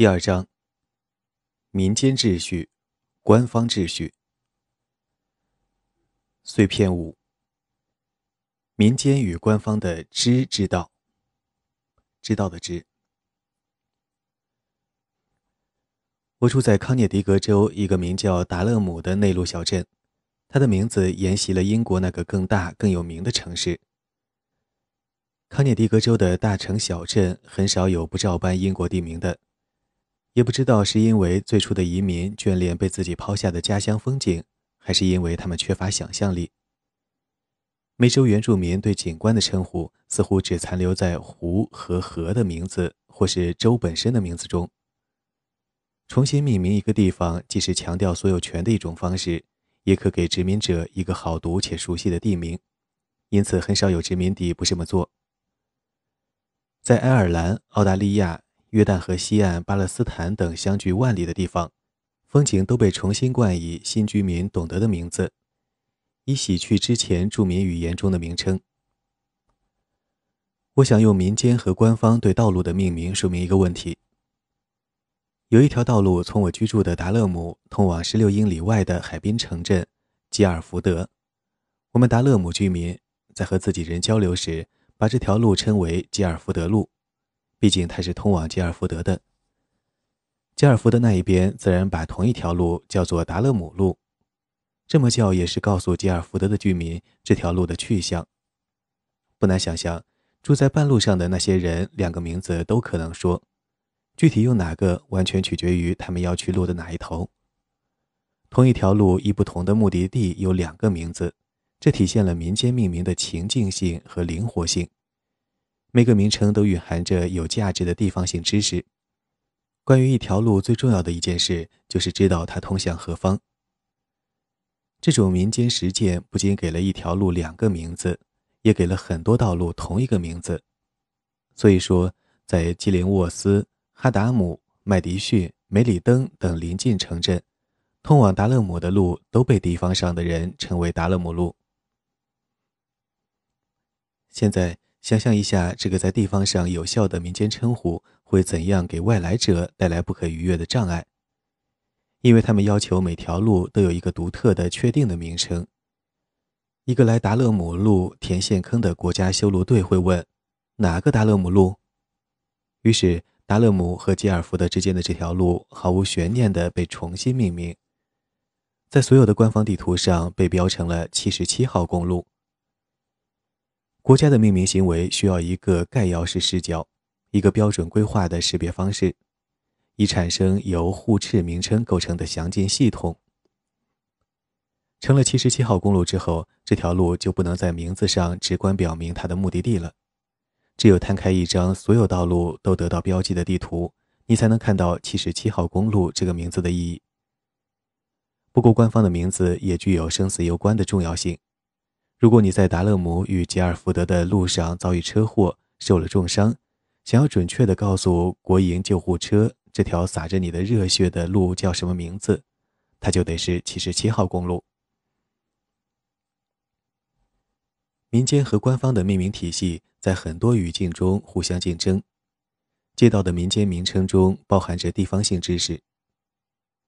第二章：民间秩序、官方秩序。碎片五：民间与官方的知之道。知道的知。我住在康涅狄格州一个名叫达勒姆的内陆小镇，它的名字沿袭了英国那个更大、更有名的城市。康涅狄格州的大城小镇很少有不照搬英国地名的。也不知道是因为最初的移民眷恋被自己抛下的家乡风景，还是因为他们缺乏想象力。美洲原住民对景观的称呼似乎只残留在湖和河的名字，或是州本身的名字中。重新命名一个地方，既是强调所有权的一种方式，也可给殖民者一个好读且熟悉的地名。因此，很少有殖民地不这么做。在爱尔兰、澳大利亚。约旦河西岸、巴勒斯坦等相距万里的地方，风景都被重新冠以新居民懂得的名字，以洗去之前著名语言中的名称。我想用民间和官方对道路的命名说明一个问题：有一条道路从我居住的达勒姆通往十六英里外的海滨城镇吉尔福德。我们达勒姆居民在和自己人交流时，把这条路称为吉尔福德路。毕竟它是通往吉尔福德的。吉尔福德那一边自然把同一条路叫做达勒姆路，这么叫也是告诉吉尔福德的居民这条路的去向。不难想象，住在半路上的那些人，两个名字都可能说，具体用哪个完全取决于他们要去路的哪一头。同一条路以不同的目的地有两个名字，这体现了民间命名的情境性和灵活性。每个名称都蕴含着有价值的地方性知识。关于一条路最重要的一件事，就是知道它通向何方。这种民间实践不仅给了一条路两个名字，也给了很多道路同一个名字。所以说，在基林沃斯、哈达姆、麦迪逊、梅里登等邻近城镇，通往达勒姆的路都被地方上的人称为达勒姆路。现在。想象一下，这个在地方上有效的民间称呼会怎样给外来者带来不可逾越的障碍？因为他们要求每条路都有一个独特的、确定的名称。一个来达勒姆路填陷坑的国家修路队会问：“哪个达勒姆路？”于是，达勒姆和吉尔福德之间的这条路毫无悬念地被重新命名，在所有的官方地图上被标成了七十七号公路。国家的命名行为需要一个概要式视角，一个标准规划的识别方式，以产生由互斥名称构成的详尽系统。成了七十七号公路之后，这条路就不能在名字上直观表明它的目的地了。只有摊开一张所有道路都得到标记的地图，你才能看到七十七号公路这个名字的意义。不过，官方的名字也具有生死攸关的重要性。如果你在达勒姆与吉尔福德的路上遭遇车祸，受了重伤，想要准确地告诉国营救护车这条洒着你的热血的路叫什么名字，它就得是七十七号公路。民间和官方的命名体系在很多语境中互相竞争。街道的民间名称中包含着地方性知识。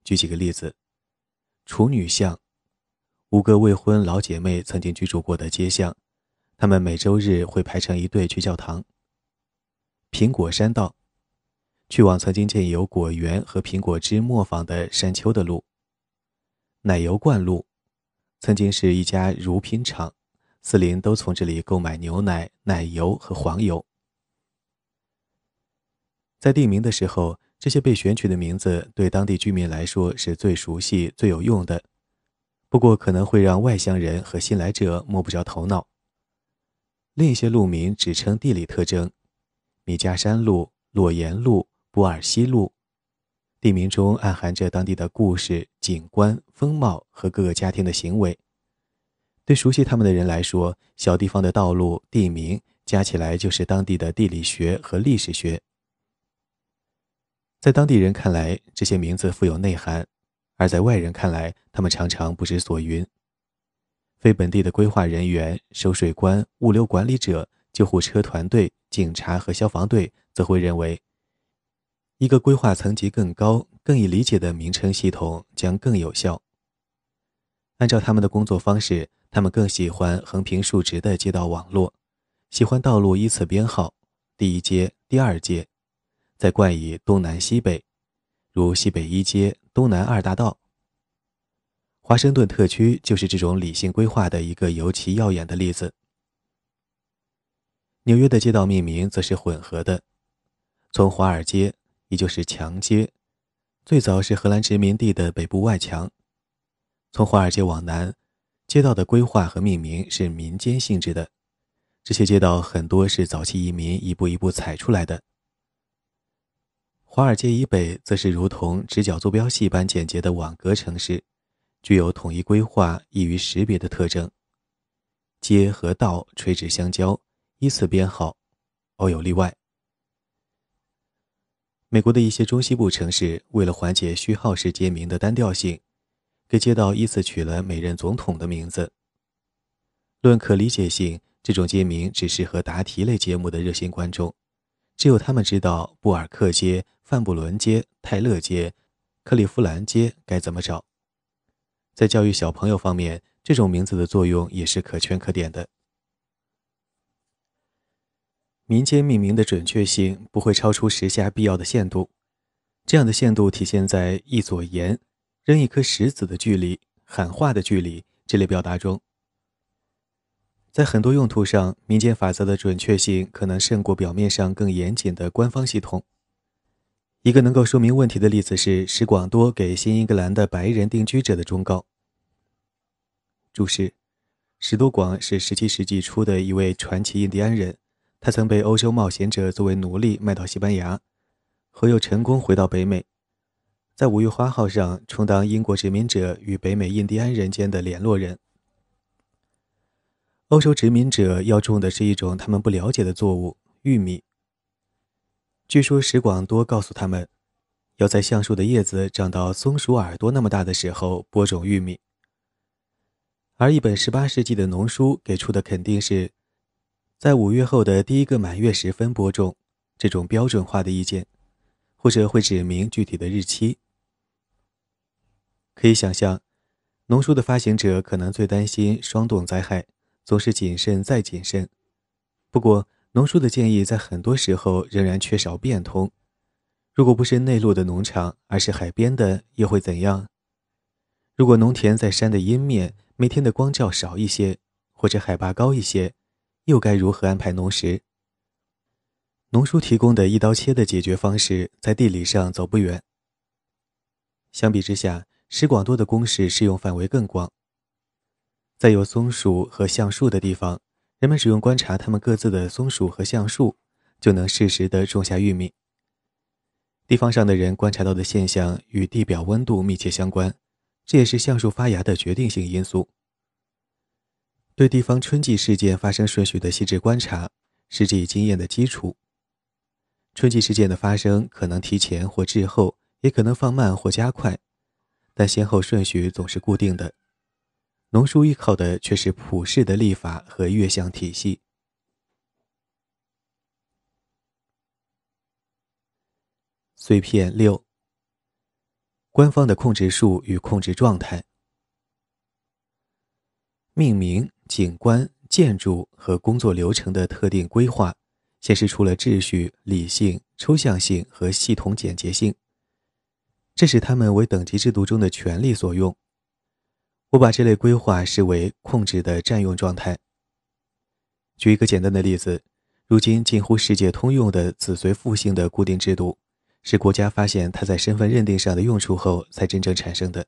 举几个例子：处女巷。五个未婚老姐妹曾经居住过的街巷，她们每周日会排成一队去教堂。苹果山道，去往曾经建有果园和苹果汁磨坊的山丘的路。奶油罐路，曾经是一家乳品厂，四邻都从这里购买牛奶、奶油和黄油。在地名的时候，这些被选取的名字对当地居民来说是最熟悉、最有用的。不过可能会让外乡人和新来者摸不着头脑。另一些路名只称地理特征，米加山路、洛岩路、布尔西路，地名中暗含着当地的故事、景观、风貌和各个家庭的行为。对熟悉他们的人来说，小地方的道路、地名加起来就是当地的地理学和历史学。在当地人看来，这些名字富有内涵。而在外人看来，他们常常不知所云。非本地的规划人员、收税官、物流管理者、救护车团队、警察和消防队则会认为，一个规划层级更高、更易理解的名称系统将更有效。按照他们的工作方式，他们更喜欢横平竖直的街道网络，喜欢道路依次编号，第一街、第二街，再冠以东南西北，如西北一街、东南二大道。华盛顿特区就是这种理性规划的一个尤其耀眼的例子。纽约的街道命名则是混合的，从华尔街。也就是墙街，最早是荷兰殖民地的北部外墙。从华尔街往南，街道的规划和命名是民间性质的。这些街道很多是早期移民一步一步踩出来的。华尔街以北则是如同直角坐标系般简洁的网格城市，具有统一规划、易于识别的特征。街和道垂直相交，依次编号，偶有例外。美国的一些中西部城市为了缓解序号式街名的单调性，给街道依次取了每任总统的名字。论可理解性，这种街名只适合答题类节目的热心观众，只有他们知道布尔克街、范布伦街、泰勒街、克利夫兰街该怎么找。在教育小朋友方面，这种名字的作用也是可圈可点的。民间命名的准确性不会超出时下必要的限度，这样的限度体现在一左言、扔一颗石子的距离、喊话的距离这类表达中。在很多用途上，民间法则的准确性可能胜过表面上更严谨的官方系统。一个能够说明问题的例子是史广多给新英格兰的白人定居者的忠告。注释：史多广是17世纪初的一位传奇印第安人。他曾被欧洲冒险者作为奴隶卖到西班牙，后又成功回到北美，在五月花号上充当英国殖民者与北美印第安人间的联络人。欧洲殖民者要种的是一种他们不了解的作物——玉米。据说史广多告诉他们，要在橡树的叶子长到松鼠耳朵那么大的时候播种玉米。而一本18世纪的农书给出的肯定是。在五月后的第一个满月时分播种，这种标准化的意见，或者会指明具体的日期。可以想象，农书的发行者可能最担心霜冻灾害，总是谨慎再谨慎。不过，农书的建议在很多时候仍然缺少变通。如果不是内陆的农场，而是海边的，又会怎样？如果农田在山的阴面，每天的光照少一些，或者海拔高一些。又该如何安排农时？农书提供的一刀切的解决方式，在地理上走不远。相比之下，史广多的公式适用范围更广。在有松鼠和橡树的地方，人们只用观察它们各自的松鼠和橡树，就能适时地种下玉米。地方上的人观察到的现象与地表温度密切相关，这也是橡树发芽的决定性因素。对地方春季事件发生顺序的细致观察，是这一经验的基础。春季事件的发生可能提前或滞后，也可能放慢或加快，但先后顺序总是固定的。农书依靠的却是普世的历法和月相体系。碎片六：官方的控制术与控制状态。命名。景观、建筑和工作流程的特定规划，显示出了秩序、理性、抽象性和系统简洁性。这使他们为等级制度中的权力所用。我把这类规划视为控制的占用状态。举一个简单的例子：如今近乎世界通用的子随父姓的固定制度，是国家发现它在身份认定上的用处后才真正产生的。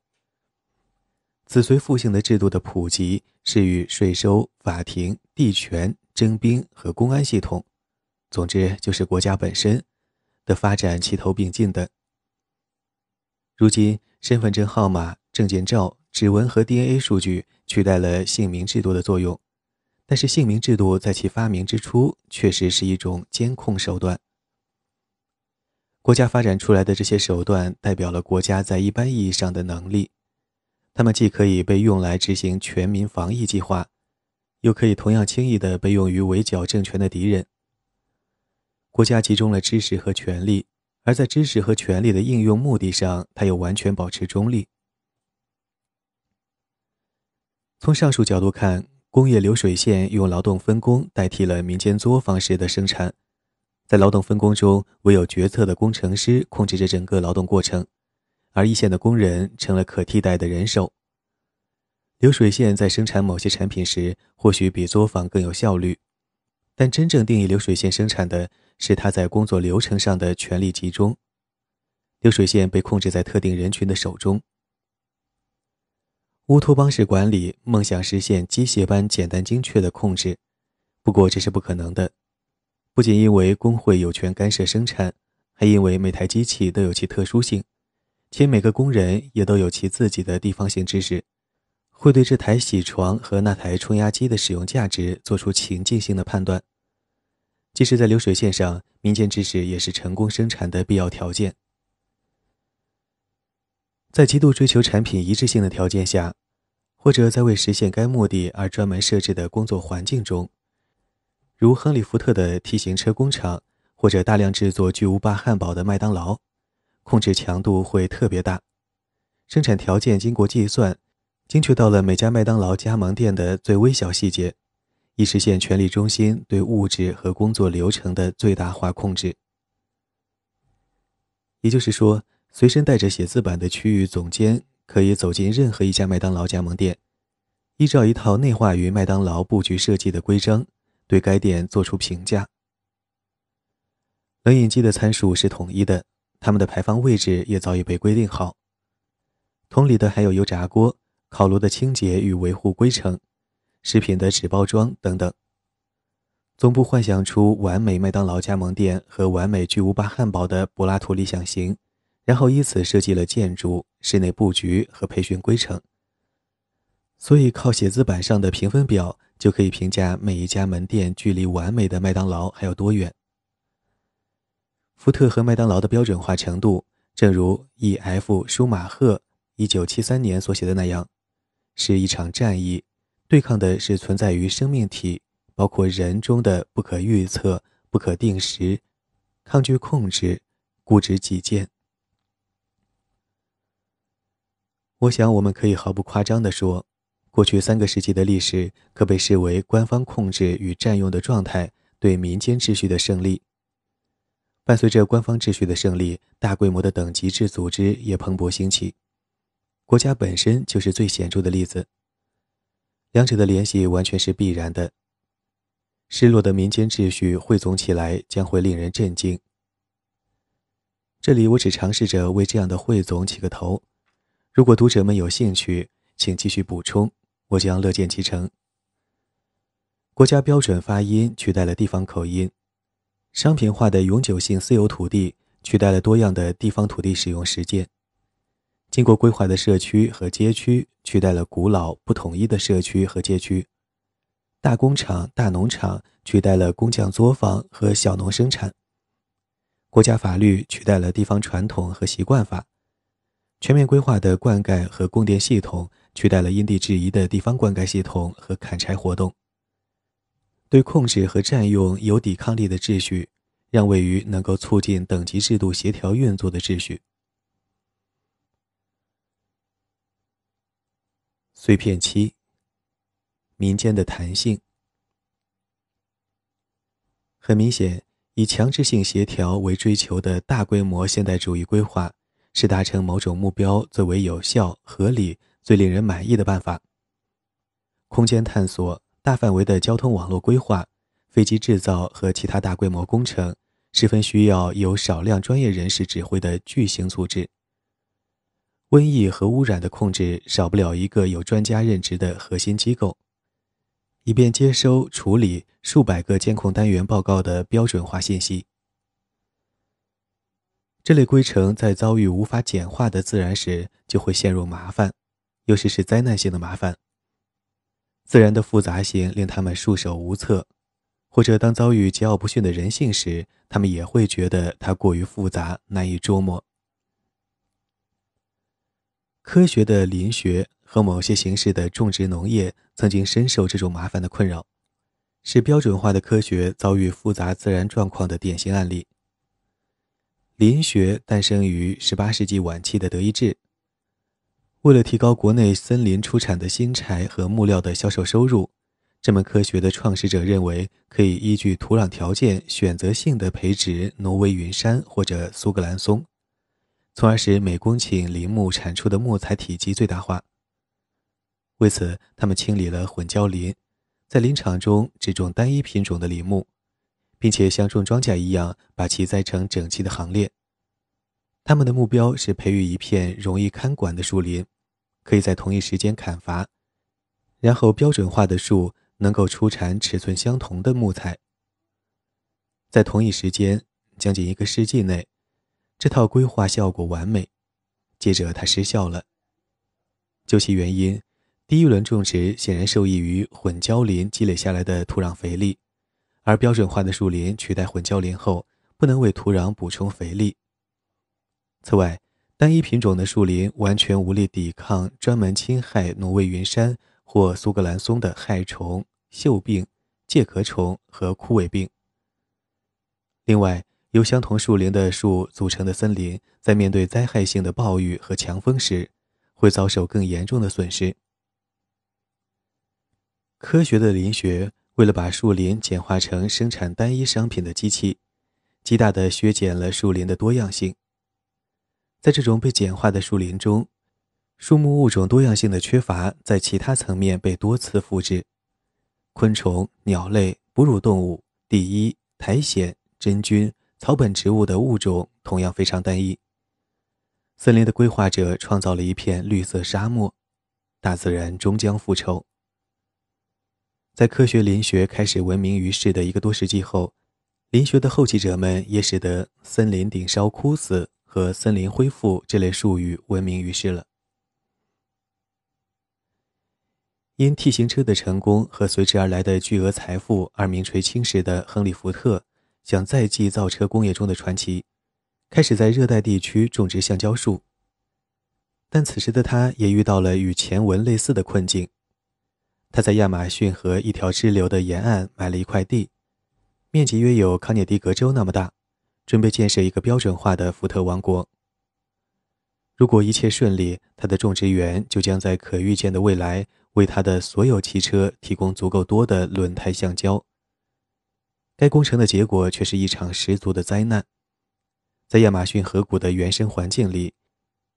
子随父姓的制度的普及是与税收、法庭、地权、征兵和公安系统，总之就是国家本身的发展齐头并进的。如今，身份证号码、证件照、指纹和 DNA 数据取代了姓名制度的作用，但是姓名制度在其发明之初确实是一种监控手段。国家发展出来的这些手段，代表了国家在一般意义上的能力。他们既可以被用来执行全民防疫计划，又可以同样轻易地被用于围剿政权的敌人。国家集中了知识和权力，而在知识和权力的应用目的上，它又完全保持中立。从上述角度看，工业流水线用劳动分工代替了民间作坊式的生产，在劳动分工中，唯有决策的工程师控制着整个劳动过程，而一线的工人成了可替代的人手。流水线在生产某些产品时，或许比作坊更有效率，但真正定义流水线生产的是它在工作流程上的权力集中。流水线被控制在特定人群的手中。乌托邦式管理梦想实现机械般简单精确的控制，不过这是不可能的。不仅因为工会有权干涉生产，还因为每台机器都有其特殊性，且每个工人也都有其自己的地方性知识，会对这台铣床和那台冲压机的使用价值做出情境性的判断。即使在流水线上，民间知识也是成功生产的必要条件。在极度追求产品一致性的条件下，或者在为实现该目的而专门设置的工作环境中，如亨利·福特的 T 型车工厂，或者大量制作巨无霸汉堡的麦当劳，控制强度会特别大，生产条件经过计算，精确到了每家麦当劳加盟店的最微小细节，以实现权力中心对物质和工作流程的最大化控制。也就是说。随身带着写字板的区域总监可以走进任何一家麦当劳加盟店，依照一套内化于麦当劳布局设计的规章，对该店作出评价。冷饮机的参数是统一的，它们的排放位置也早已被规定好。同理的还有油炸锅、烤炉的清洁与维护规程、食品的纸包装等等。总部幻想出完美麦当劳加盟店和完美巨无霸汉堡的柏拉图理想型。然后依此设计了建筑、室内布局和培训规程。所以，靠写字板上的评分表就可以评价每一家门店距离完美的麦当劳还有多远。福特和麦当劳的标准化程度，正如 E.F. 舒马赫1973年所写的那样，是一场战役，对抗的是存在于生命体，包括人中的不可预测、不可定时、抗拒控制、固执己见。我想，我们可以毫不夸张地说，过去三个世纪的历史可被视为官方控制与占用的状态对民间秩序的胜利。伴随着官方秩序的胜利，大规模的等级制组织也蓬勃兴起。国家本身就是最显著的例子。两者的联系完全是必然的。失落的民间秩序汇总起来，将会令人震惊。这里，我只尝试着为这样的汇总起个头。如果读者们有兴趣，请继续补充，我将乐见其成。国家标准发音取代了地方口音，商品化的永久性私有土地取代了多样的地方土地使用实践，经过规划的社区和街区取代了古老不统一的社区和街区，大工厂、大农场取代了工匠作坊和小农生产，国家法律取代了地方传统和习惯法。全面规划的灌溉和供电系统取代了因地制宜的地方灌溉系统和砍柴活动。对控制和占用有抵抗力的秩序，让位于能够促进等级制度协调运作的秩序。碎片七。民间的弹性。很明显，以强制性协调为追求的大规模现代主义规划。是达成某种目标最为有效、合理、最令人满意的办法。空间探索、大范围的交通网络规划、飞机制造和其他大规模工程，十分需要有少量专业人士指挥的巨型组织。瘟疫和污染的控制少不了一个有专家任职的核心机构，以便接收、处理数百个监控单元报告的标准化信息。这类规程在遭遇无法简化的自然时，就会陷入麻烦，尤其是灾难性的麻烦。自然的复杂性令他们束手无策，或者当遭遇桀骜不驯的人性时，他们也会觉得它过于复杂，难以捉摸。科学的林学和某些形式的种植农业曾经深受这种麻烦的困扰，是标准化的科学遭遇复杂自然状况的典型案例。林学诞生于18世纪晚期的德意志。为了提高国内森林出产的新柴和木料的销售收入，这门科学的创始者认为可以依据土壤条件选择性的培植挪威云杉或者苏格兰松，从而使每公顷林木产出的木材体积最大化。为此，他们清理了混交林，在林场中只种单一品种的林木。并且像种庄稼一样把其栽成整齐的行列。他们的目标是培育一片容易看管的树林，可以在同一时间砍伐，然后标准化的树能够出产尺寸相同的木材。在同一时间，将近一个世纪内，这套规划效果完美。接着它失效了。究其原因，第一轮种植显然受益于混交林积累下来的土壤肥力。而标准化的树林取代混交林后，不能为土壤补充肥力。此外，单一品种的树林完全无力抵抗专门侵害挪威云杉或苏格兰松的害虫、锈病、介壳虫和枯萎病。另外，由相同树林的树组成的森林，在面对灾害性的暴雨和强风时，会遭受更严重的损失。科学的林学。为了把树林简化成生产单一商品的机器，极大地削减了树林的多样性。在这种被简化的树林中，树木物种多样性的缺乏在其他层面被多次复制。昆虫、鸟类、哺乳动物、第一、苔藓、真菌、草本植物的物种同样非常单一。森林的规划者创造了一片绿色沙漠，大自然终将复仇。在科学林学开始闻名于世的一个多世纪后，林学的后继者们也使得“森林顶烧枯死”和“森林恢复”这类术语闻名于世了。因 T 型车的成功和随之而来的巨额财富而名垂青史的亨利·福特，想再继造车工业中的传奇，开始在热带地区种植橡胶树。但此时的他也遇到了与前文类似的困境。他在亚马逊河一条支流的沿岸买了一块地，面积约有康涅狄格州那么大，准备建设一个标准化的福特王国。如果一切顺利，他的种植园就将在可预见的未来为他的所有汽车提供足够多的轮胎橡胶。该工程的结果却是一场十足的灾难。在亚马逊河谷的原生环境里，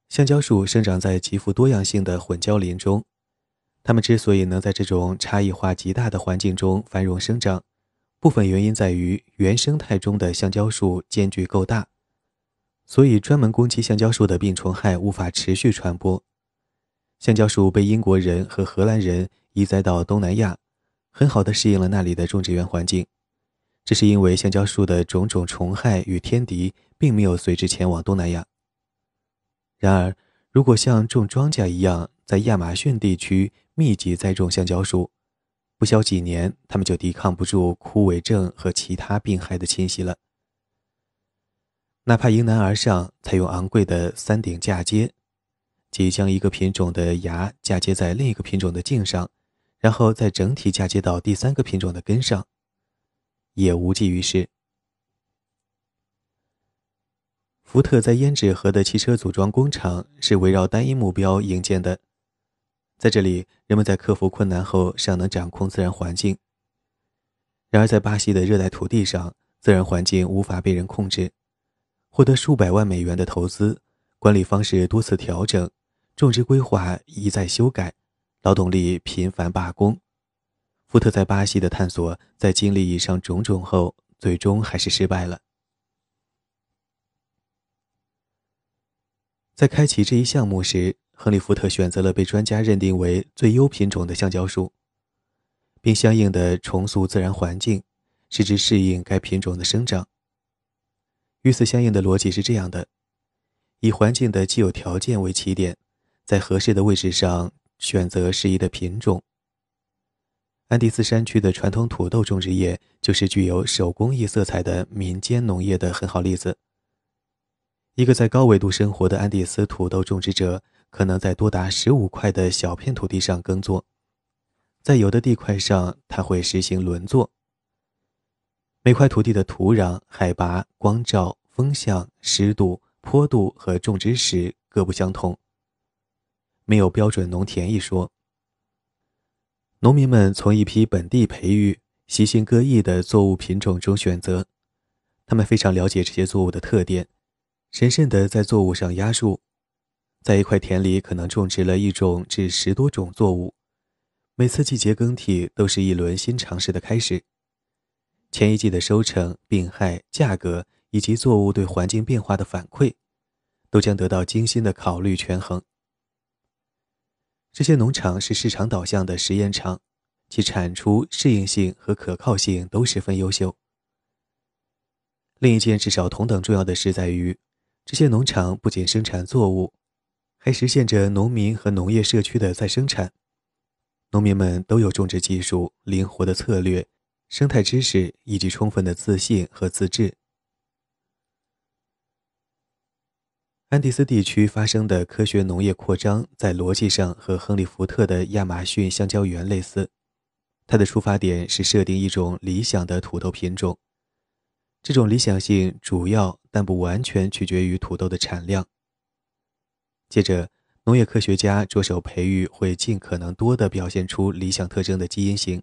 橡胶树生长在极富多样性的混交林中。它们之所以能在这种差异化极大的环境中繁荣生长，部分原因在于原生态中的橡胶树间距够大，所以专门攻击橡胶树的病虫害无法持续传播。橡胶树被英国人和荷兰人移栽到东南亚，很好的适应了那里的种植园环境。这是因为橡胶树的种种虫害与天敌并没有随之前往东南亚。然而，如果像种庄稼一样在亚马逊地区，密集栽种橡胶树，不消几年，它们就抵抗不住枯萎症和其他病害的侵袭了。哪怕迎难而上，采用昂贵的三顶嫁接，即将一个品种的芽嫁接在另一个品种的茎上，然后再整体嫁接到第三个品种的根上，也无济于事。福特在胭脂河的汽车组装工厂是围绕单一目标营建的。在这里，人们在克服困难后尚能掌控自然环境。然而，在巴西的热带土地上，自然环境无法被人控制。获得数百万美元的投资，管理方式多次调整，种植规划一再修改，劳动力频繁罢工。福特在巴西的探索，在经历以上种种后，最终还是失败了。在开启这一项目时，亨利·福特选择了被专家认定为最优品种的橡胶树，并相应的重塑自然环境，使之适应该品种的生长。与此相应的逻辑是这样的：以环境的既有条件为起点，在合适的位置上选择适宜的品种。安第斯山区的传统土豆种植业就是具有手工艺色彩的民间农业的很好例子。一个在高纬度生活的安第斯土豆种植者。可能在多达十五块的小片土地上耕作，在有的地块上，他会实行轮作。每块土地的土壤、海拔、光照、风向、湿度、坡度和种植时各不相同。没有标准农田一说。农民们从一批本地培育、习性各异的作物品种中选择，他们非常了解这些作物的特点，神圣地在作物上压树。在一块田里，可能种植了一种至十多种作物。每次季节更替都是一轮新尝试的开始。前一季的收成、病害、价格以及作物对环境变化的反馈，都将得到精心的考虑权衡。这些农场是市场导向的实验场，其产出、适应性和可靠性都十分优秀。另一件至少同等重要的事在于，这些农场不仅生产作物，还实现着农民和农业社区的再生产。农民们都有种植技术、灵活的策略、生态知识以及充分的自信和自治。安第斯地区发生的科学农业扩张，在逻辑上和亨利·福特的亚马逊香蕉园类似。它的出发点是设定一种理想的土豆品种，这种理想性主要但不完全取决于土豆的产量。接着。农业科学家着手培育会尽可能多地表现出理想特征的基因型。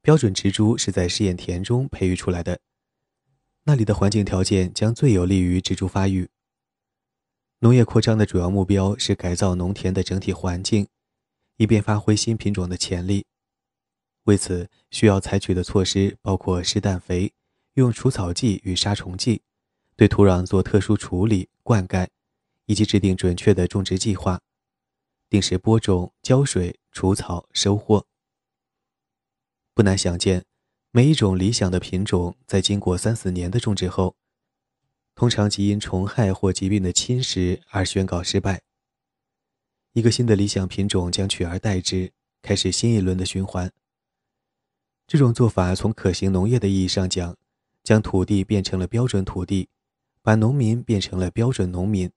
标准植株是在试验田中培育出来的，那里的环境条件将最有利于植株发育。农业扩张的主要目标是改造农田的整体环境，以便发挥新品种的潜力。为此，需要采取的措施包括施氮肥、用除草剂与杀虫剂，对土壤做特殊处理、灌溉。以及制定准确的种植计划，定时播种、浇水、除草、收获。不难想见，每一种理想的品种在经过三四年的种植后，通常即因虫害或疾病的侵蚀而宣告失败。一个新的理想品种将取而代之，开始新一轮的循环。这种做法从可行农业的意义上讲，将土地变成了标准土地，把农民变成了标准农民。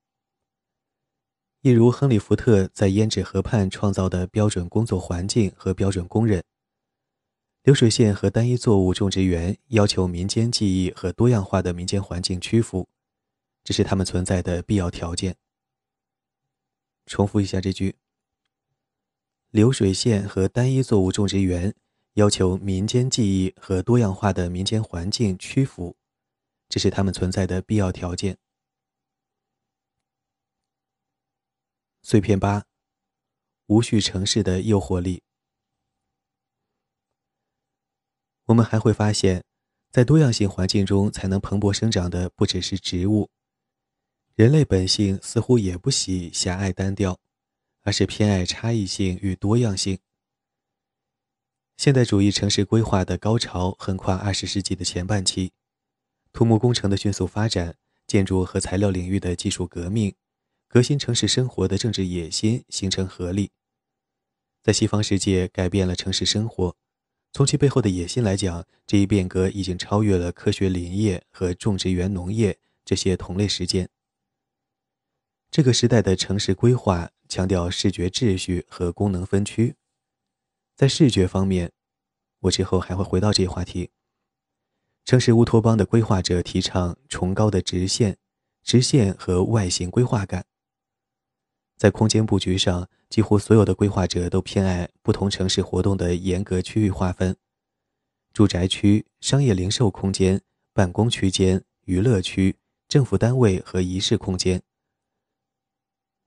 一如亨利·福特在胭脂河畔创造的标准工作环境和标准工人，流水线和单一作物种植园要求民间技艺和多样化的民间环境屈服，这是他们存在的必要条件。重复一下这句：流水线和单一作物种植园要求民间技艺和多样化的民间环境屈服，这是他们存在的必要条件。碎片八，无序城市的诱惑力。我们还会发现，在多样性环境中才能蓬勃生长的不只是植物。人类本性似乎也不喜狭隘单调，而是偏爱差异性与多样性。现代主义城市规划的高潮横跨二十世纪的前半期，土木工程的迅速发展，建筑和材料领域的技术革命。革新城市生活的政治野心形成合力，在西方世界改变了城市生活。从其背后的野心来讲，这一变革已经超越了科学林业和种植园农业这些同类实践。这个时代的城市规划强调视觉秩序和功能分区。在视觉方面，我之后还会回到这一话题。城市乌托邦的规划者提倡崇高的直线、直线和外形规划感。在空间布局上，几乎所有的规划者都偏爱不同城市活动的严格区域划分：住宅区、商业零售空间、办公区间、娱乐区、政府单位和仪式空间。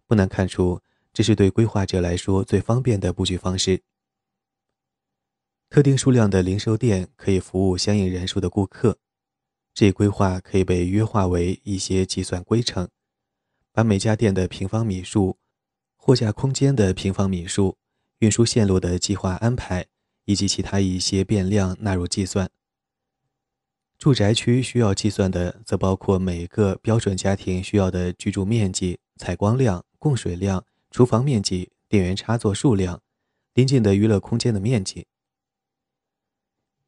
不难看出，这是对规划者来说最方便的布局方式。特定数量的零售店可以服务相应人数的顾客，这一规划可以被约化为一些计算规程，把每家店的平方米数。货架空间的平方米数、运输线路的计划安排以及其他一些变量纳入计算。住宅区需要计算的则包括每个标准家庭需要的居住面积、采光量、供水量、厨房面积、电源插座数量、临近的娱乐空间的面积。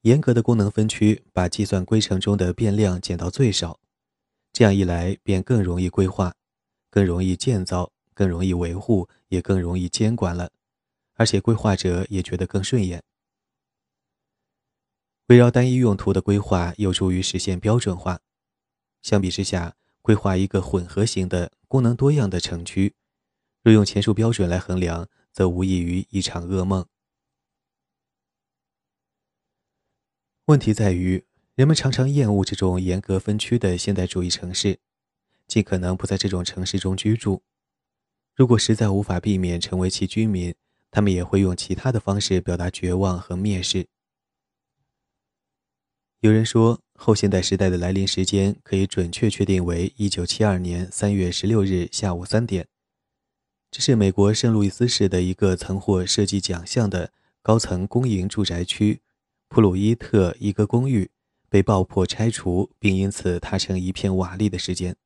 严格的功能分区把计算规程中的变量减到最少，这样一来便更容易规划，更容易建造。更容易维护，也更容易监管了，而且规划者也觉得更顺眼。围绕单一用途的规划有助于实现标准化，相比之下，规划一个混合型的、功能多样的城区，若用前述标准来衡量，则无异于一场噩梦。问题在于，人们常常厌恶这种严格分区的现代主义城市，尽可能不在这种城市中居住。如果实在无法避免成为其居民，他们也会用其他的方式表达绝望和蔑视。有人说，后现代时代的来临时间可以准确确定为一九七二年三月十六日下午三点。这是美国圣路易斯市的一个曾获设计奖项的高层公营住宅区。普鲁伊特一个公寓被爆破拆除，并因此塌成一片瓦砾的时间。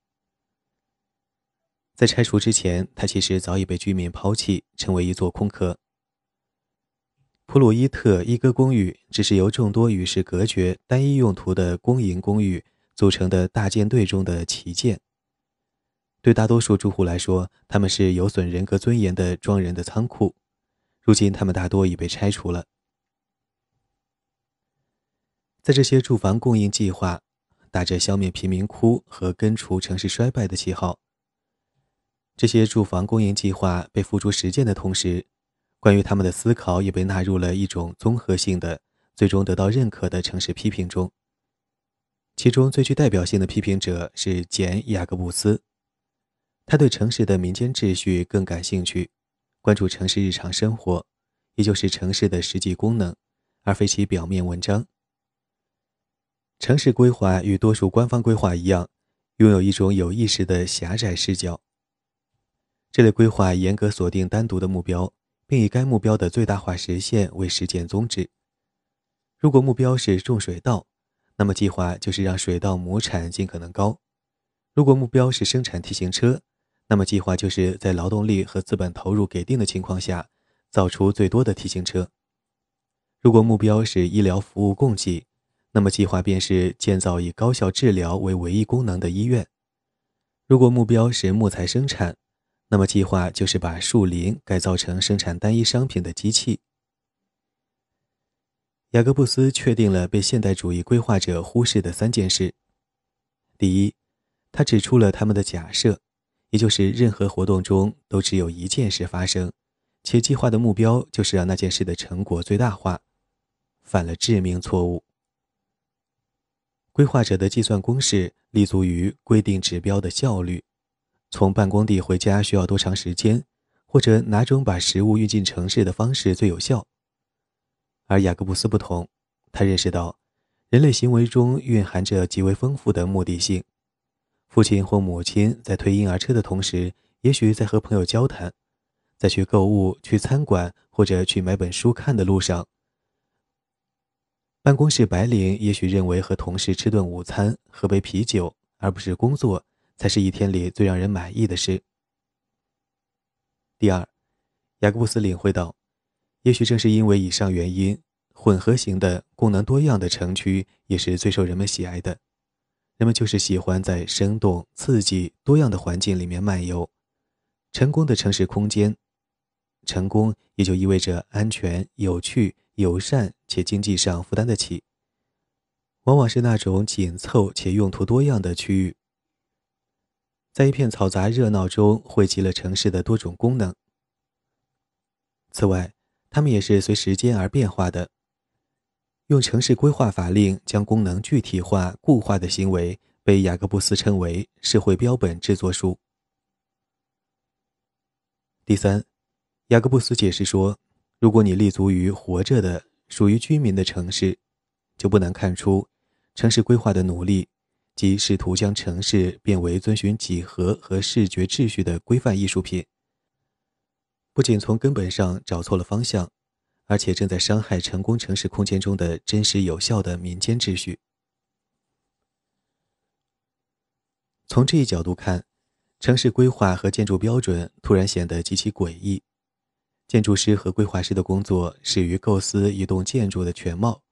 在拆除之前，它其实早已被居民抛弃，成为一座空壳。普鲁伊特伊戈公寓只是由众多与世隔绝、单一用途的公营公寓组成的大舰队中的旗舰。对大多数住户来说，他们是有损人格尊严的装人的仓库。如今，他们大多已被拆除了。在这些住房供应计划打着消灭贫民窟和根除城市衰败的旗号，这些住房供应计划被付诸实践的同时，关于他们的思考也被纳入了一种综合性的、最终得到认可的城市批评中。其中最具代表性的批评者是简·雅各布斯，他对城市的民间秩序更感兴趣，关注城市日常生活，也就是城市的实际功能，而非其表面文章。城市规划与多数官方规划一样，拥有一种有意识的狭窄视角。这类规划严格锁定单独的目标，并以该目标的最大化实现为实践宗旨。如果目标是种水稻，那么计划就是让水稻亩产尽可能高；如果目标是生产 T 型车，那么计划就是在劳动力和资本投入给定的情况下，造出最多的 T 型车；如果目标是医疗服务供给，那么，计划便是建造以高效治疗为唯一功能的医院。如果目标是木材生产，那么计划就是把树林改造成生产单一商品的机器。雅各布斯确定了被现代主义规划者忽视的三件事：第一，他指出了他们的假设，也就是任何活动中都只有一件事发生，且计划的目标就是让那件事的成果最大化，犯了致命错误。规划者的计算公式立足于规定指标的效率，从办公地回家需要多长时间，或者哪种把食物运进城市的方式最有效。而雅各布斯不同，他认识到，人类行为中蕴含着极为丰富的目的性。父亲或母亲在推婴儿车的同时，也许在和朋友交谈，在去购物、去餐馆或者去买本书看的路上。办公室白领也许认为和同事吃顿午餐、喝杯啤酒，而不是工作，才是一天里最让人满意的事。第二，雅各布斯领会到，也许正是因为以上原因，混合型的、功能多样的城区也是最受人们喜爱的。人们就是喜欢在生动、刺激、多样的环境里面漫游。成功的城市空间，成功也就意味着安全、有趣。友善且经济上负担得起，往往是那种紧凑且用途多样的区域，在一片嘈杂热闹中汇集了城市的多种功能。此外，它们也是随时间而变化的。用城市规划法令将功能具体化、固化的行为，被雅各布斯称为“社会标本制作术”。第三，雅各布斯解释说。如果你立足于活着的、属于居民的城市，就不难看出，城市规划的努力，即试图将城市变为遵循几何和视觉秩序的规范艺术品，不仅从根本上找错了方向，而且正在伤害成功城市空间中的真实有效的民间秩序。从这一角度看，城市规划和建筑标准突然显得极其诡异。建筑师和规划师的工作始于构思一栋建筑的全貌，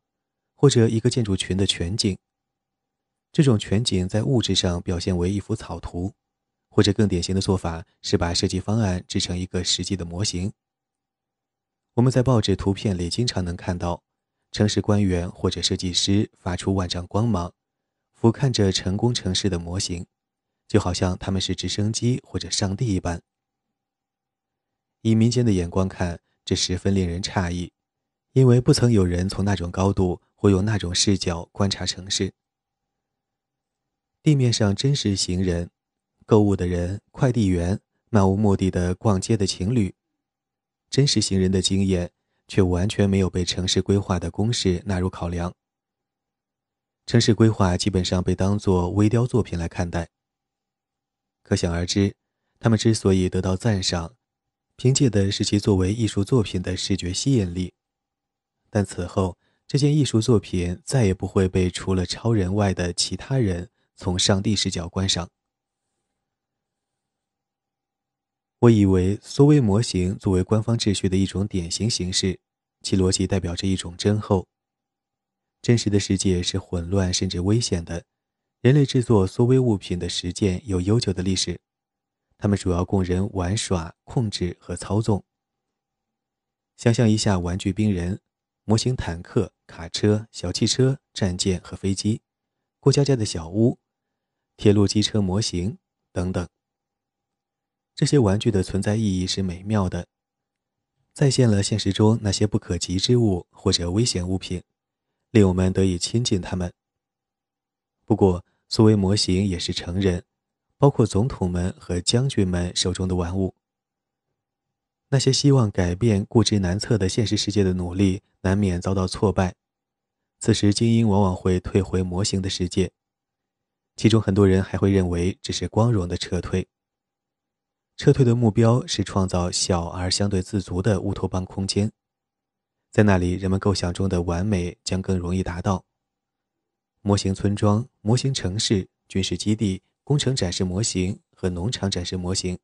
或者一个建筑群的全景。这种全景在物质上表现为一幅草图，或者更典型的做法是把设计方案制成一个实际的模型。我们在报纸图片里经常能看到，城市官员或者设计师发出万丈光芒，俯瞰着成功城市的模型，就好像他们是直升机或者上帝一般。以民间的眼光看，这十分令人诧异，因为不曾有人从那种高度或用那种视角观察城市。地面上真实行人、购物的人、快递员、漫无目的的逛街的情侣，真实行人的经验却完全没有被城市规划的公式纳入考量。城市规划基本上被当作微雕作品来看待。可想而知，他们之所以得到赞赏，凭借的是其作为艺术作品的视觉吸引力。但此后，这件艺术作品再也不会被除了超人外的其他人从上帝视角观赏。我以为缩微模型作为官方秩序的一种典型形式，其逻辑代表着一种真后。真实的世界是混乱甚至危险的。人类制作缩微物品的实践有悠久的历史，它们主要供人玩耍、控制和操纵。想象一下玩具兵人、模型坦克、卡车、小汽车、战舰和飞机、过家家的小屋、铁路机车模型等等。这些玩具的存在意义是美妙的，再现了现实中那些不可及之物或者危险物品。令我们得以亲近他们。不过，所谓模型也是成人，包括总统们和将军们手中的玩物。那些希望改变固执难测的现实世界的努力，难免遭到挫败。此时，精英往往会退回模型的世界，其中很多人还会认为这是光荣的撤退。撤退的目标是创造小而相对自足的乌托邦空间。在那里，人们构想中的完美将更容易达到。模型村庄、模型城市、军事基地、工程展示模型和农场展示模型，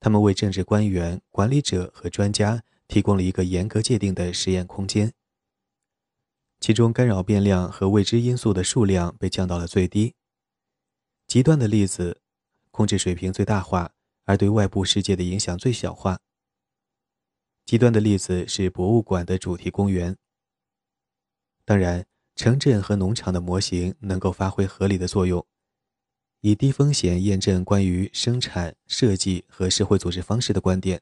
他们为政治官员、管理者和专家提供了一个严格界定的实验空间。其中，干扰变量和未知因素的数量被降到了最低。极端的例子，控制水平最大化，而对外部世界的影响最小化。极端的例子是博物馆的主题公园。当然，城镇和农场的模型能够发挥合理的作用，以低风险验证关于生产、设计和社会组织方式的观点。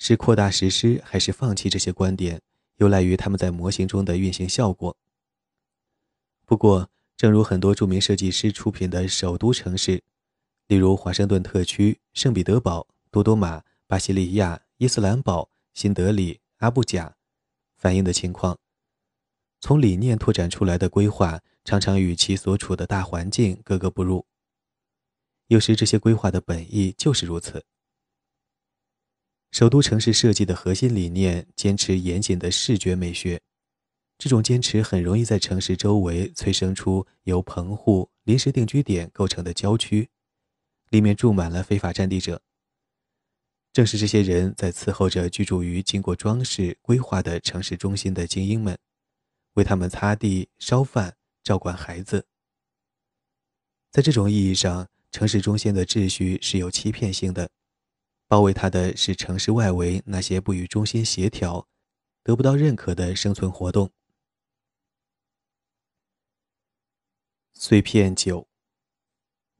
是扩大实施还是放弃这些观点，有赖于他们在模型中的运行效果。不过，正如很多著名设计师出品的首都城市，例如华盛顿特区、圣彼得堡、多多马、巴西利亚。伊斯兰堡、新德里、阿布贾反映的情况，从理念拓展出来的规划常常与其所处的大环境格格不入。有时，这些规划的本意就是如此。首都城市设计的核心理念坚持严谨的视觉美学，这种坚持很容易在城市周围催生出由棚户、临时定居点构成的郊区，里面住满了非法占地者。正是这些人在伺候着居住于经过装饰规划的城市中心的精英们，为他们擦地、烧饭、照管孩子。在这种意义上，城市中心的秩序是有欺骗性的，包围它的是城市外围那些不与中心协调、得不到认可的生存活动。碎片九，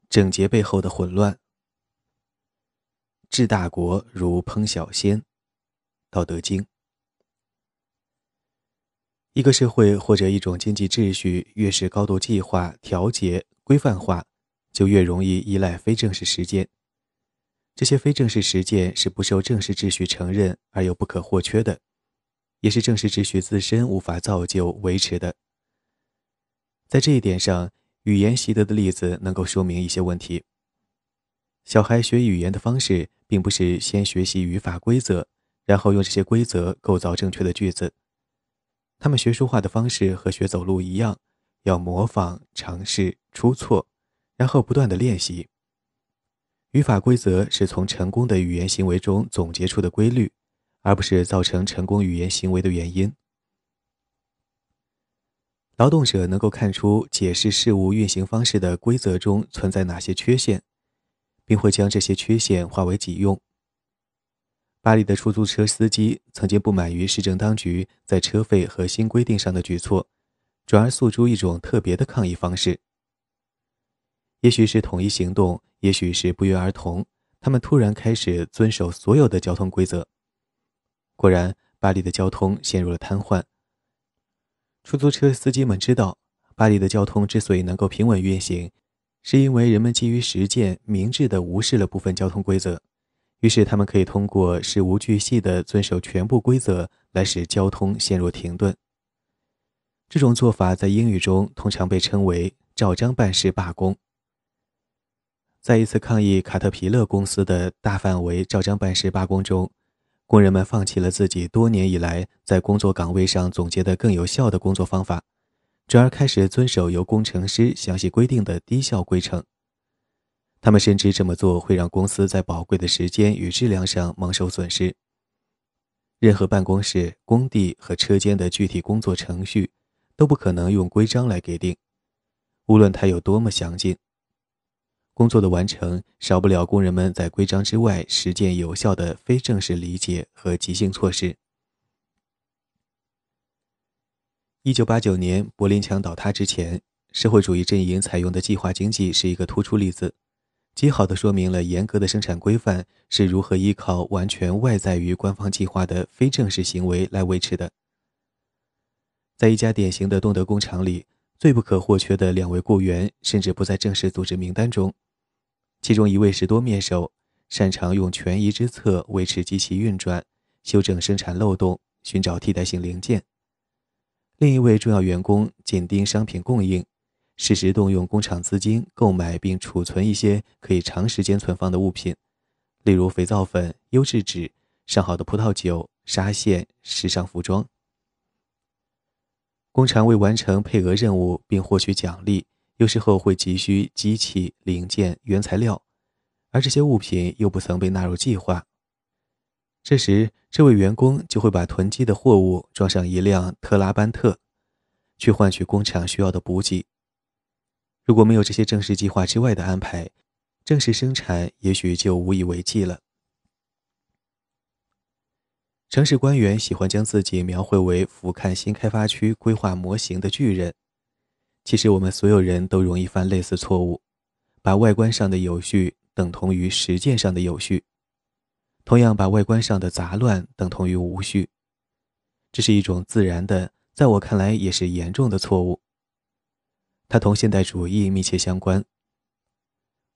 整洁背后的混乱。治大国如烹小鲜，《道德经》。一个社会或者一种经济秩序越是高度计划、调节、规范化，就越容易依赖非正式实践。这些非正式实践是不受正式秩序承认而又不可或缺的，也是正式秩序自身无法造就、维持的。在这一点上，语言习得的例子能够说明一些问题。小孩学语言的方式，并不是先学习语法规则，然后用这些规则构造正确的句子。他们学说话的方式和学走路一样，要模仿、尝试、出错，然后不断的练习。语法规则是从成功的语言行为中总结出的规律，而不是造成成功语言行为的原因。劳动者能够看出解释事物运行方式的规则中存在哪些缺陷。并会将这些缺陷化为己用。巴黎的出租车司机曾经不满于市政当局在车费和新规定上的举措，转而诉诸一种特别的抗议方式。也许是统一行动，也许是不约而同，他们突然开始遵守所有的交通规则。果然，巴黎的交通陷入了瘫痪。出租车司机们知道，巴黎的交通之所以能够平稳运行，是因为人们基于实践明智地无视了部分交通规则。于是，他们可以通过事无巨细地遵守全部规则，来使交通陷入停顿。这种做法在英语中通常被称为“照章办事罢工”。在一次抗议卡特皮勒公司的大范围照章办事罢工中，工人们放弃了自己多年以来在工作岗位上总结的更有效的工作方法，转而开始遵守由工程师详细规定的低效规程。他们深知这么做会让公司在宝贵的时间与质量上蒙受损失。任何办公室、工地和车间的具体工作程序都不可能用规章来给定，无论它有多么详尽。工作的完成少不了工人们在规章之外实践有效的非正式理解和即兴措施。一九八九年柏林墙倒塌之前，社会主义阵营采用的计划经济是一个突出例子，极好的说明了严格的生产规范是如何依靠完全外在于官方计划的非正式行为来维持的。在一家典型的东德工厂里，最不可或缺的两位雇员甚至不在正式组织名单中。其中一位是多面手，擅长用权宜之策维持机器运转、修正生产漏洞、寻找替代性零件；另一位重要员工紧盯商品供应，适时动用工厂资金购买并储存一些可以长时间存放的物品，例如肥皂粉、优质纸、上好的葡萄酒、纱线、时尚服装。工厂为完成配额任务并获取奖励。有时候会急需机器零件、原材料，而这些物品又不曾被纳入计划。这时，这位员工就会把囤积的货物装上一辆特拉班特，去换取工厂需要的补给。如果没有这些正式计划之外的安排，正式生产也许就无以为继了。城市官员喜欢将自己描绘为俯瞰新开发区规划模型的巨人。其实我们所有人都容易犯类似错误，把外观上的有序等同于实践上的有序，同样把外观上的杂乱等同于无序。这是一种自然的，在我看来也是严重的错误。它同现代主义密切相关。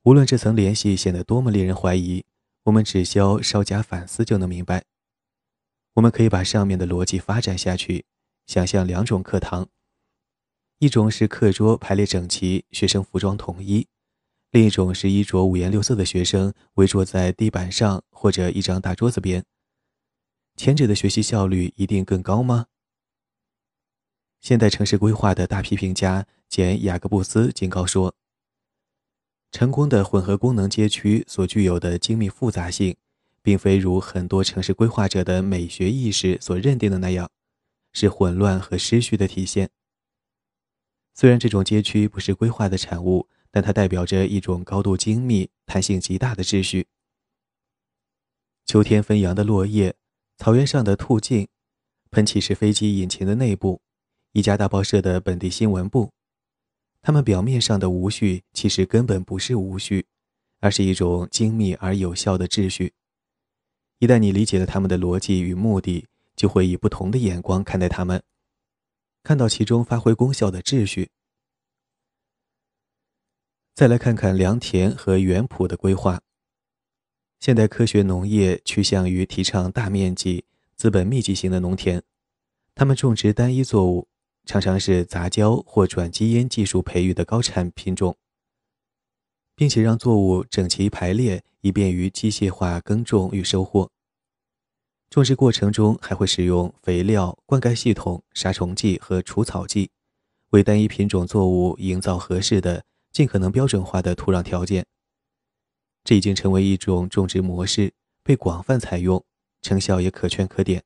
无论这层联系显得多么令人怀疑，我们只需要稍加反思就能明白。我们可以把上面的逻辑发展下去，想象两种课堂。一种是课桌排列整齐，学生服装统一；另一种是衣着五颜六色的学生围坐在地板上或者一张大桌子边。前者的学习效率一定更高吗？现代城市规划的大批评家简·雅各布斯警告说：“成功的混合功能街区所具有的精密复杂性，并非如很多城市规划者的美学意识所认定的那样，是混乱和失序的体现。”虽然这种街区不是规划的产物，但它代表着一种高度精密、弹性极大的秩序。秋天纷扬的落叶，草原上的兔径，喷气式飞机引擎的内部，一家大报社的本地新闻部，它们表面上的无序，其实根本不是无序，而是一种精密而有效的秩序。一旦你理解了他们的逻辑与目的，就会以不同的眼光看待他们。看到其中发挥功效的秩序。再来看看良田和园圃的规划。现代科学农业趋向于提倡大面积、资本密集型的农田，他们种植单一作物，常常是杂交或转基因技术培育的高产品种，并且让作物整齐排列，以便于机械化耕种与收获。种植过程中还会使用肥料、灌溉系统、杀虫剂和除草剂，为单一品种作物营造合适的、尽可能标准化的土壤条件。这已经成为一种种植模式，被广泛采用，成效也可圈可点。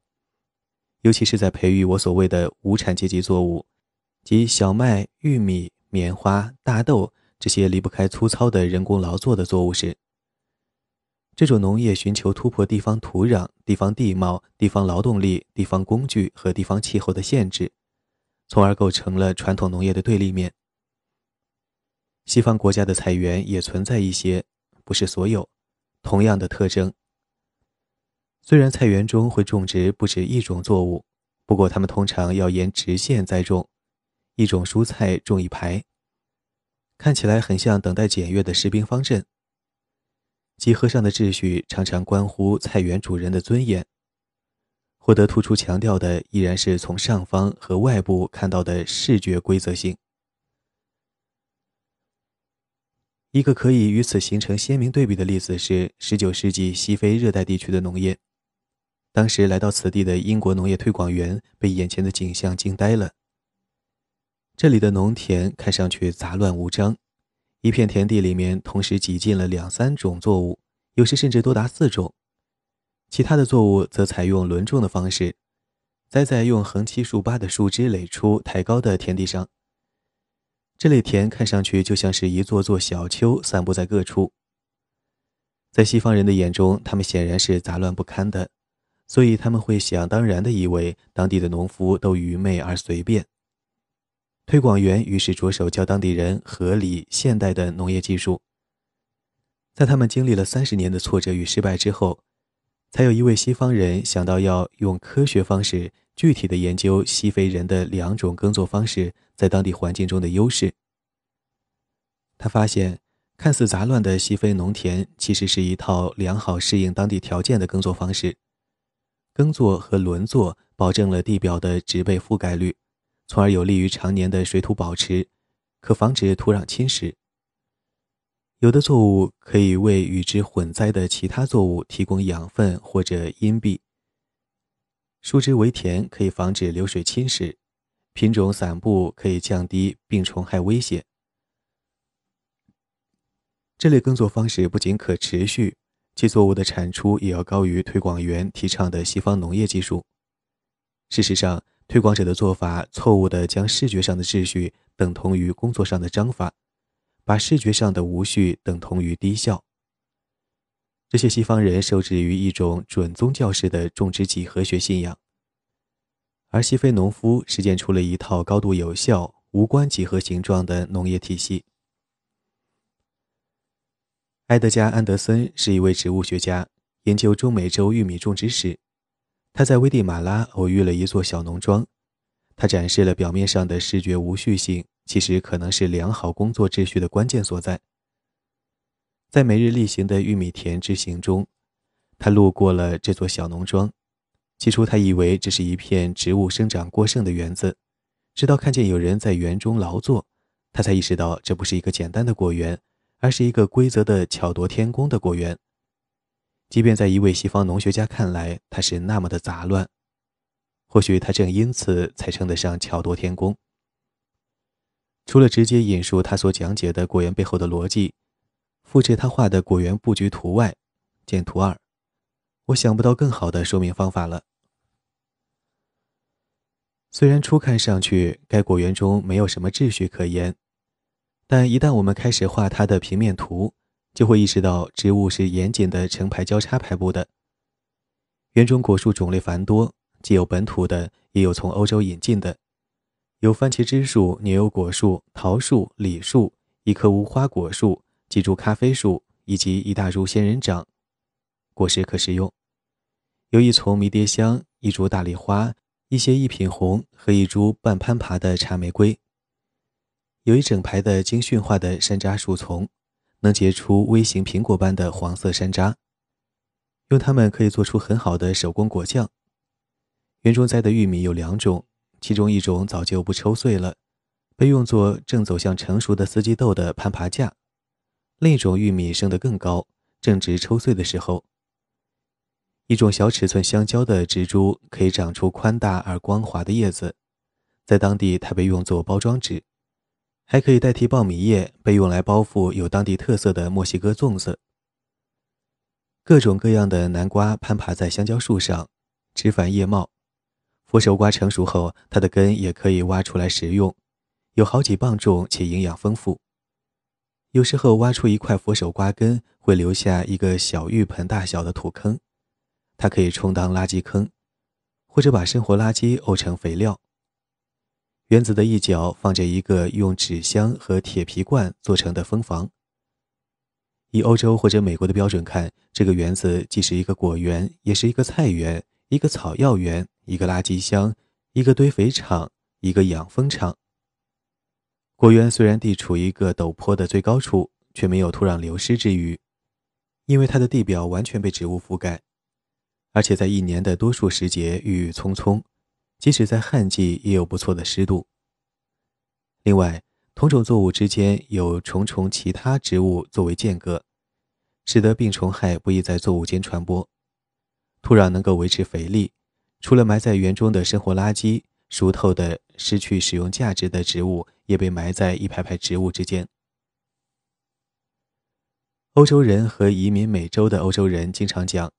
尤其是在培育我所谓的无产阶级作物，即小麦、玉米、棉花、大豆这些离不开粗糙的人工劳作的作物时。这种农业寻求突破地方土壤、地方地貌、地方劳动力、地方工具和地方气候的限制，从而构成了传统农业的对立面。西方国家的菜园也存在一些，不是所有，同样的特征。虽然菜园中会种植不止一种作物，不过它们通常要沿直线栽种，一种蔬菜种一排，看起来很像等待检阅的士兵方阵。集合上的秩序常常关乎菜园主人的尊严。获得突出强调的依然是从上方和外部看到的视觉规则性。一个可以与此形成鲜明对比的例子是19世纪西非热带地区的农业。当时来到此地的英国农业推广员被眼前的景象惊呆了。这里的农田看上去杂乱无章，一片田地里面同时挤进了两三种作物，有时甚至多达四种。其他的作物则采用轮种的方式，栽在用横七竖八的树枝垒出抬高的田地上。这类田看上去就像是一座座小丘散布在各处。在西方人的眼中，他们显然是杂乱不堪的，所以他们会想当然地以为当地的农夫都愚昧而随便。推广员于是着手教当地人合理现代的农业技术。在他们经历了三十年的挫折与失败之后。才有一位西方人想到要用科学方式具体的研究西非人的两种耕作方式在当地环境中的优势。他发现，看似杂乱的西非农田其实是一套良好适应当地条件的耕作方式。耕作和轮作保证了地表的植被覆盖率，从而有利于常年的水土保持，可防止土壤侵蚀。有的作物可以为与之混栽的其他作物提供养分或者荫蔽。树枝围田可以防止流水侵蚀，品种散布可以降低病虫害威胁。这类耕作方式不仅可持续，其作物的产出也要高于推广员提倡的西方农业技术。事实上，推广者的做法错误地将视觉上的秩序等同于工作上的章法。把视觉上的无序等同于低效。这些西方人受制于一种准宗教式的种植几何学信仰，而西非农夫实践出了一套高度有效、无关几何形状的农业体系。埃德加·安德森是一位植物学家，研究中美洲玉米种植史。他在危地马拉偶遇了一座小农庄，他展示了表面上的视觉无序性。其实可能是良好工作秩序的关键所在。在每日例行的玉米田之行中，他路过了这座小农庄。起初，他以为这是一片植物生长过剩的园子，直到看见有人在园中劳作，他才意识到这不是一个简单的果园，而是一个规则的巧夺天工的果园。即便在一位西方农学家看来，它是那么的杂乱，或许他正因此才称得上巧夺天工。除了直接引述他所讲解的果园背后的逻辑，复制他画的果园布局图外，见图二，我想不到更好的说明方法了。虽然初看上去该果园中没有什么秩序可言，但一旦我们开始画它的平面图，就会意识到植物是严谨的成排交叉排布的。园中果树种类繁多，既有本土的，也有从欧洲引进的。有番茄枝树、牛油果树、桃树、李树，一棵无花果树，几株咖啡树，以及一大株仙人掌，果实可食用。有一丛迷迭香，一株大丽花，一些一品红和一株半攀爬的茶玫瑰。有一整排的经驯化的山楂树丛，能结出微型苹果般的黄色山楂，用它们可以做出很好的手工果酱。园中栽的玉米有两种。其中一种早就不抽穗了，被用作正走向成熟的四季豆的攀爬架；另一种玉米生得更高，正值抽穗的时候。一种小尺寸香蕉的植株可以长出宽大而光滑的叶子，在当地它被用作包装纸，还可以代替苞米叶被用来包覆有当地特色的墨西哥粽子。各种各样的南瓜攀爬在香蕉树上，枝繁叶茂。佛手瓜成熟后，它的根也可以挖出来食用，有好几磅重且营养丰富。有时候挖出一块佛手瓜根，会留下一个小浴盆大小的土坑，它可以充当垃圾坑，或者把生活垃圾沤成肥料。园子的一角放着一个用纸箱和铁皮罐做成的蜂房。以欧洲或者美国的标准看，这个园子既是一个果园，也是一个菜园、一个草药园、一个垃圾箱、一个堆肥场、一个养蜂场。果园虽然地处一个陡坡的最高处，却没有土壤流失之虞，因为它的地表完全被植物覆盖，而且在一年的多数时节郁郁葱葱。即使在旱季，也有不错的湿度。另外，同种作物之间有重重其他植物作为间隔，使得病虫害不易在作物间传播。土壤能够维持肥力，除了埋在园中的生活垃圾，熟透的失去使用价值的植物也被埋在一排排植物之间。欧洲人和移民美洲的欧洲人经常讲，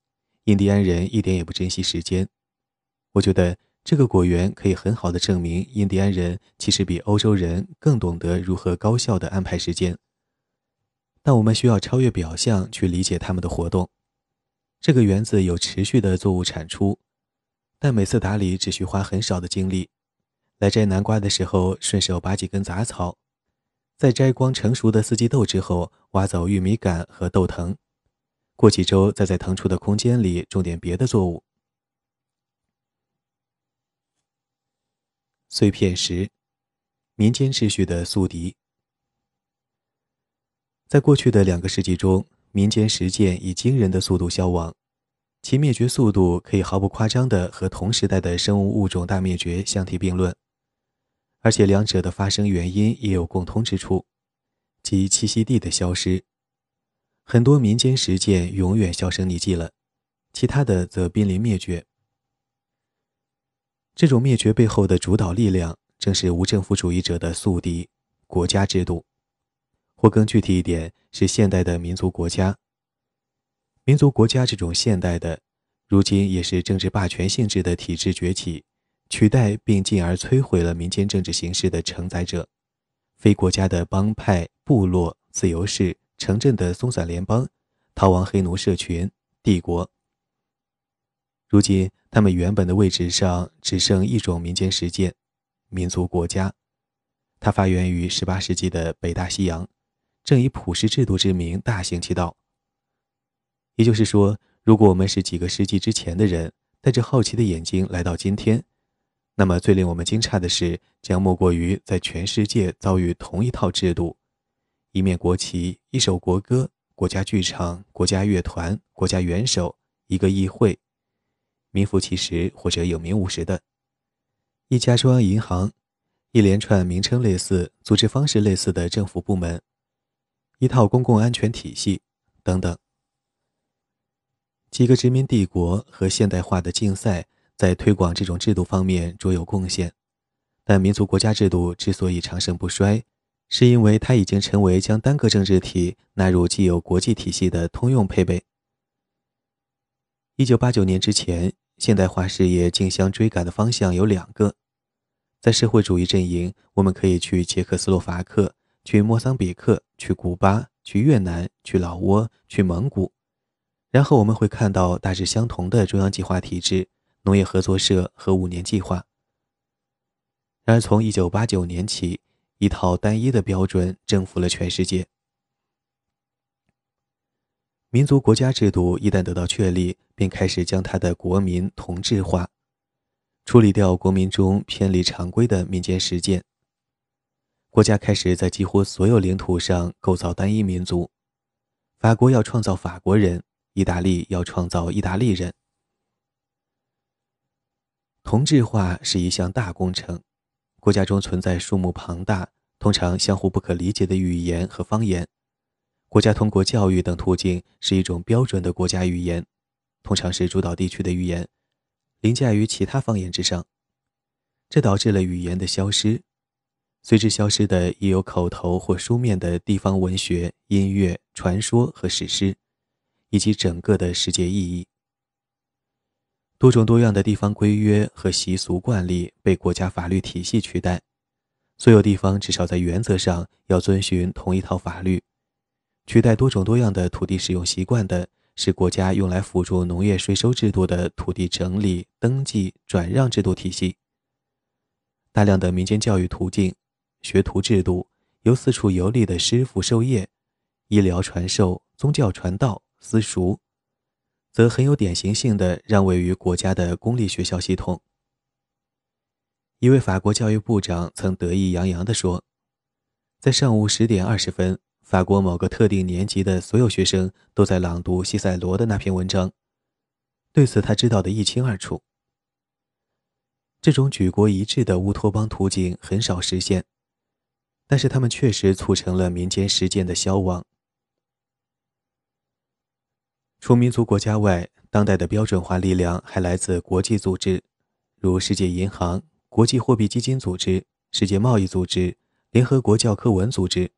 印第安人一点也不珍惜时间。我觉得。这个果园可以很好的证明，印第安人其实比欧洲人更懂得如何高效的安排时间。但我们需要超越表象去理解他们的活动。这个园子有持续的作物产出，但每次打理只需花很少的精力。来摘南瓜的时候，顺手拔几根杂草；在摘光成熟的四季豆之后，挖走玉米杆和豆藤。过几周，再在腾出的空间里种点别的作物。碎片石，民间秩序的宿敌。在过去的两个世纪中，民间实践以惊人的速度消亡，其灭绝速度可以毫不夸张地和同时代的生物物种大灭绝相提并论。而且两者的发生原因也有共通之处，即栖息地的消失。很多民间实践永远销声匿迹了，其他的则濒临灭绝。这种灭绝背后的主导力量，正是无政府主义者的宿敌——国家制度，或更具体一点，是现代的民族国家。民族国家这种现代的，如今也是政治霸权性质的体制崛起，取代并进而摧毁了民间政治形式的承载者，非国家的帮派、部落、自由市、城镇的松散联邦、逃亡黑奴社群、帝国。如今，他们原本的位置上只剩一种民间实践——民族国家。它发源于18世纪的北大西洋，正以普世制度之名大行其道。也就是说，如果我们是几个世纪之前的人，带着好奇的眼睛来到今天，那么最令我们惊诧的是，将莫过于在全世界遭遇同一套制度：一面国旗，一首国歌，国家剧场，国家乐团，国家元首，一个议会。名副其实或者有名无实的，一家中央银行，一连串名称类似、组织方式类似的政府部门，一套公共安全体系等等，几个殖民帝国和现代化的竞赛，在推广这种制度方面卓有贡献。但民族国家制度之所以长盛不衰，是因为它已经成为将单个政治体纳入既有国际体系的通用配备。一九八九年之前。现代化事业竞相追赶的方向有两个，在社会主义阵营，我们可以去捷克斯洛伐克、去莫桑比克、去古巴、去越南、去老挝、去蒙古，然后我们会看到大致相同的中央计划体制、农业合作社和五年计划。然而，从一九八九年起，一套单一的标准征服了全世界。民族国家制度一旦得到确立，便开始将他的国民同质化，处理掉国民中偏离常规的民间实践。国家开始在几乎所有领土上构造单一民族。法国要创造法国人，意大利要创造意大利人。同质化是一项大工程，国家中存在数目庞大、通常相互不可理解的语言和方言。国家通过教育等途径是一种标准的国家语言，通常是主导地区的语言，凌驾于其他方言之上。这导致了语言的消失，随之消失的也有口头或书面的地方文学、音乐、传说和史诗，以及整个的世界意义。多种多样的地方规约和习俗惯例被国家法律体系取代，所有地方至少在原则上要遵循同一套法律。取代多种多样的土地使用习惯的是国家用来辅助农业税收制度的土地整理、登记、转让制度体系。大量的民间教育途径、学徒制度，由四处游历的师傅授业、医疗传授、宗教传道、私塾，则很有典型性的让位于国家的公立学校系统。一位法国教育部长曾得意洋洋地说：“在上午十点二十分，法国某个特定年级的所有学生都在朗读西塞罗的那篇文章。”对此，他知道的一清二楚。这种举国一致的乌托邦途径很少实现，但是他们确实促成了民间实践的消亡。除民族国家外，当代的标准化力量还来自国际组织，如世界银行。国际货币基金组织、世界贸易组织、联合国教科文组织，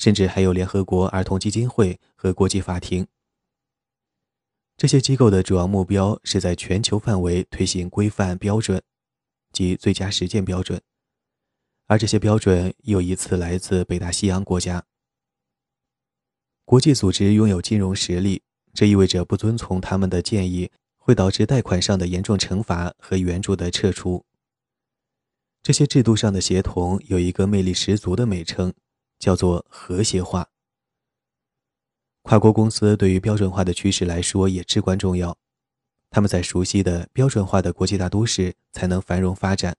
甚至还有联合国儿童基金会和国际法庭。这些机构的主要目标是在全球范围推行规范标准及最佳实践标准，而这些标准又一次来自北大西洋国家。国际组织拥有金融实力，这意味着不遵从他们的建议会导致贷款上的严重惩罚和援助的撤出。这些制度上的协同有一个魅力十足的美称，叫做和谐化。跨国公司对于标准化的趋势来说也至关重要，他们在熟悉的标准化的国际大都市才能繁荣发展，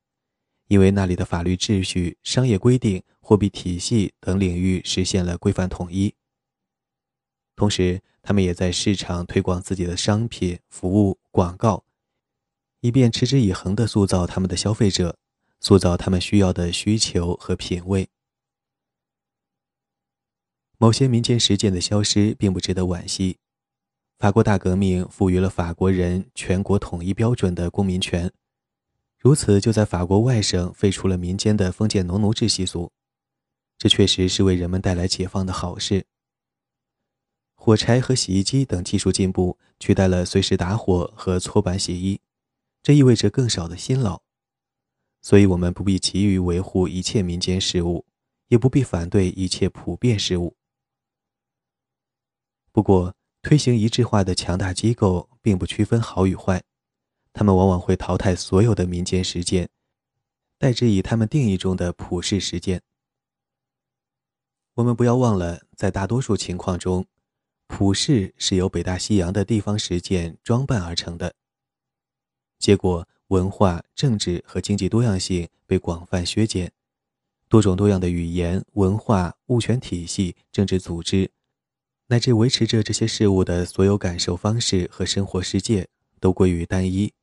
因为那里的法律秩序、商业规定、货币体系等领域实现了规范统一。同时，他们也在市场推广自己的商品、服务、广告，以便持之以恒地塑造他们的消费者。塑造他们需要的需求和品味。某些民间实践的消失并不值得惋惜。法国大革命赋予了法国人全国统一标准的公民权，如此就在法国外省废除了民间的封建农奴制习俗，这确实是为人们带来解放的好事。火柴和洗衣机等技术进步取代了随时打火和搓板洗衣，这意味着更少的辛劳。所以，我们不必急于维护一切民间事务，也不必反对一切普遍事务。不过，推行一致化的强大机构并不区分好与坏，他们往往会淘汰所有的民间实践，代之以他们定义中的普世实践。我们不要忘了，在大多数情况中，普世是由北大西洋的地方实践装扮而成的，结果。文化、政治和经济多样性被广泛削减，多种多样的语言、文化、物权体系、政治组织，乃至维持着这些事物的所有感受方式和生活世界，都归于单一。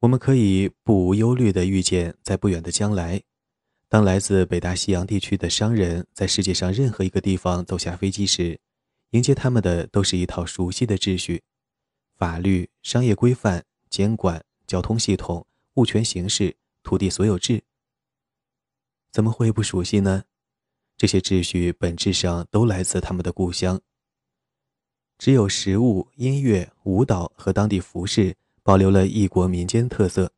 我们可以不无忧虑地预见，在不远的将来，当来自北大西洋地区的商人在世界上任何一个地方走下飞机时，迎接他们的都是一套熟悉的秩序、法律、商业规范、监管。交通系统、物权形式、土地所有制，怎么会不熟悉呢？这些秩序本质上都来自他们的故乡。只有食物、音乐、舞蹈和当地服饰保留了异国民间特色，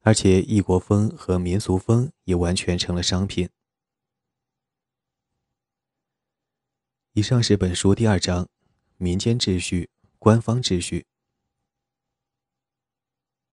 而且异国风和民俗风也完全成了商品。以上是本书第二章：民间秩序、官方秩序。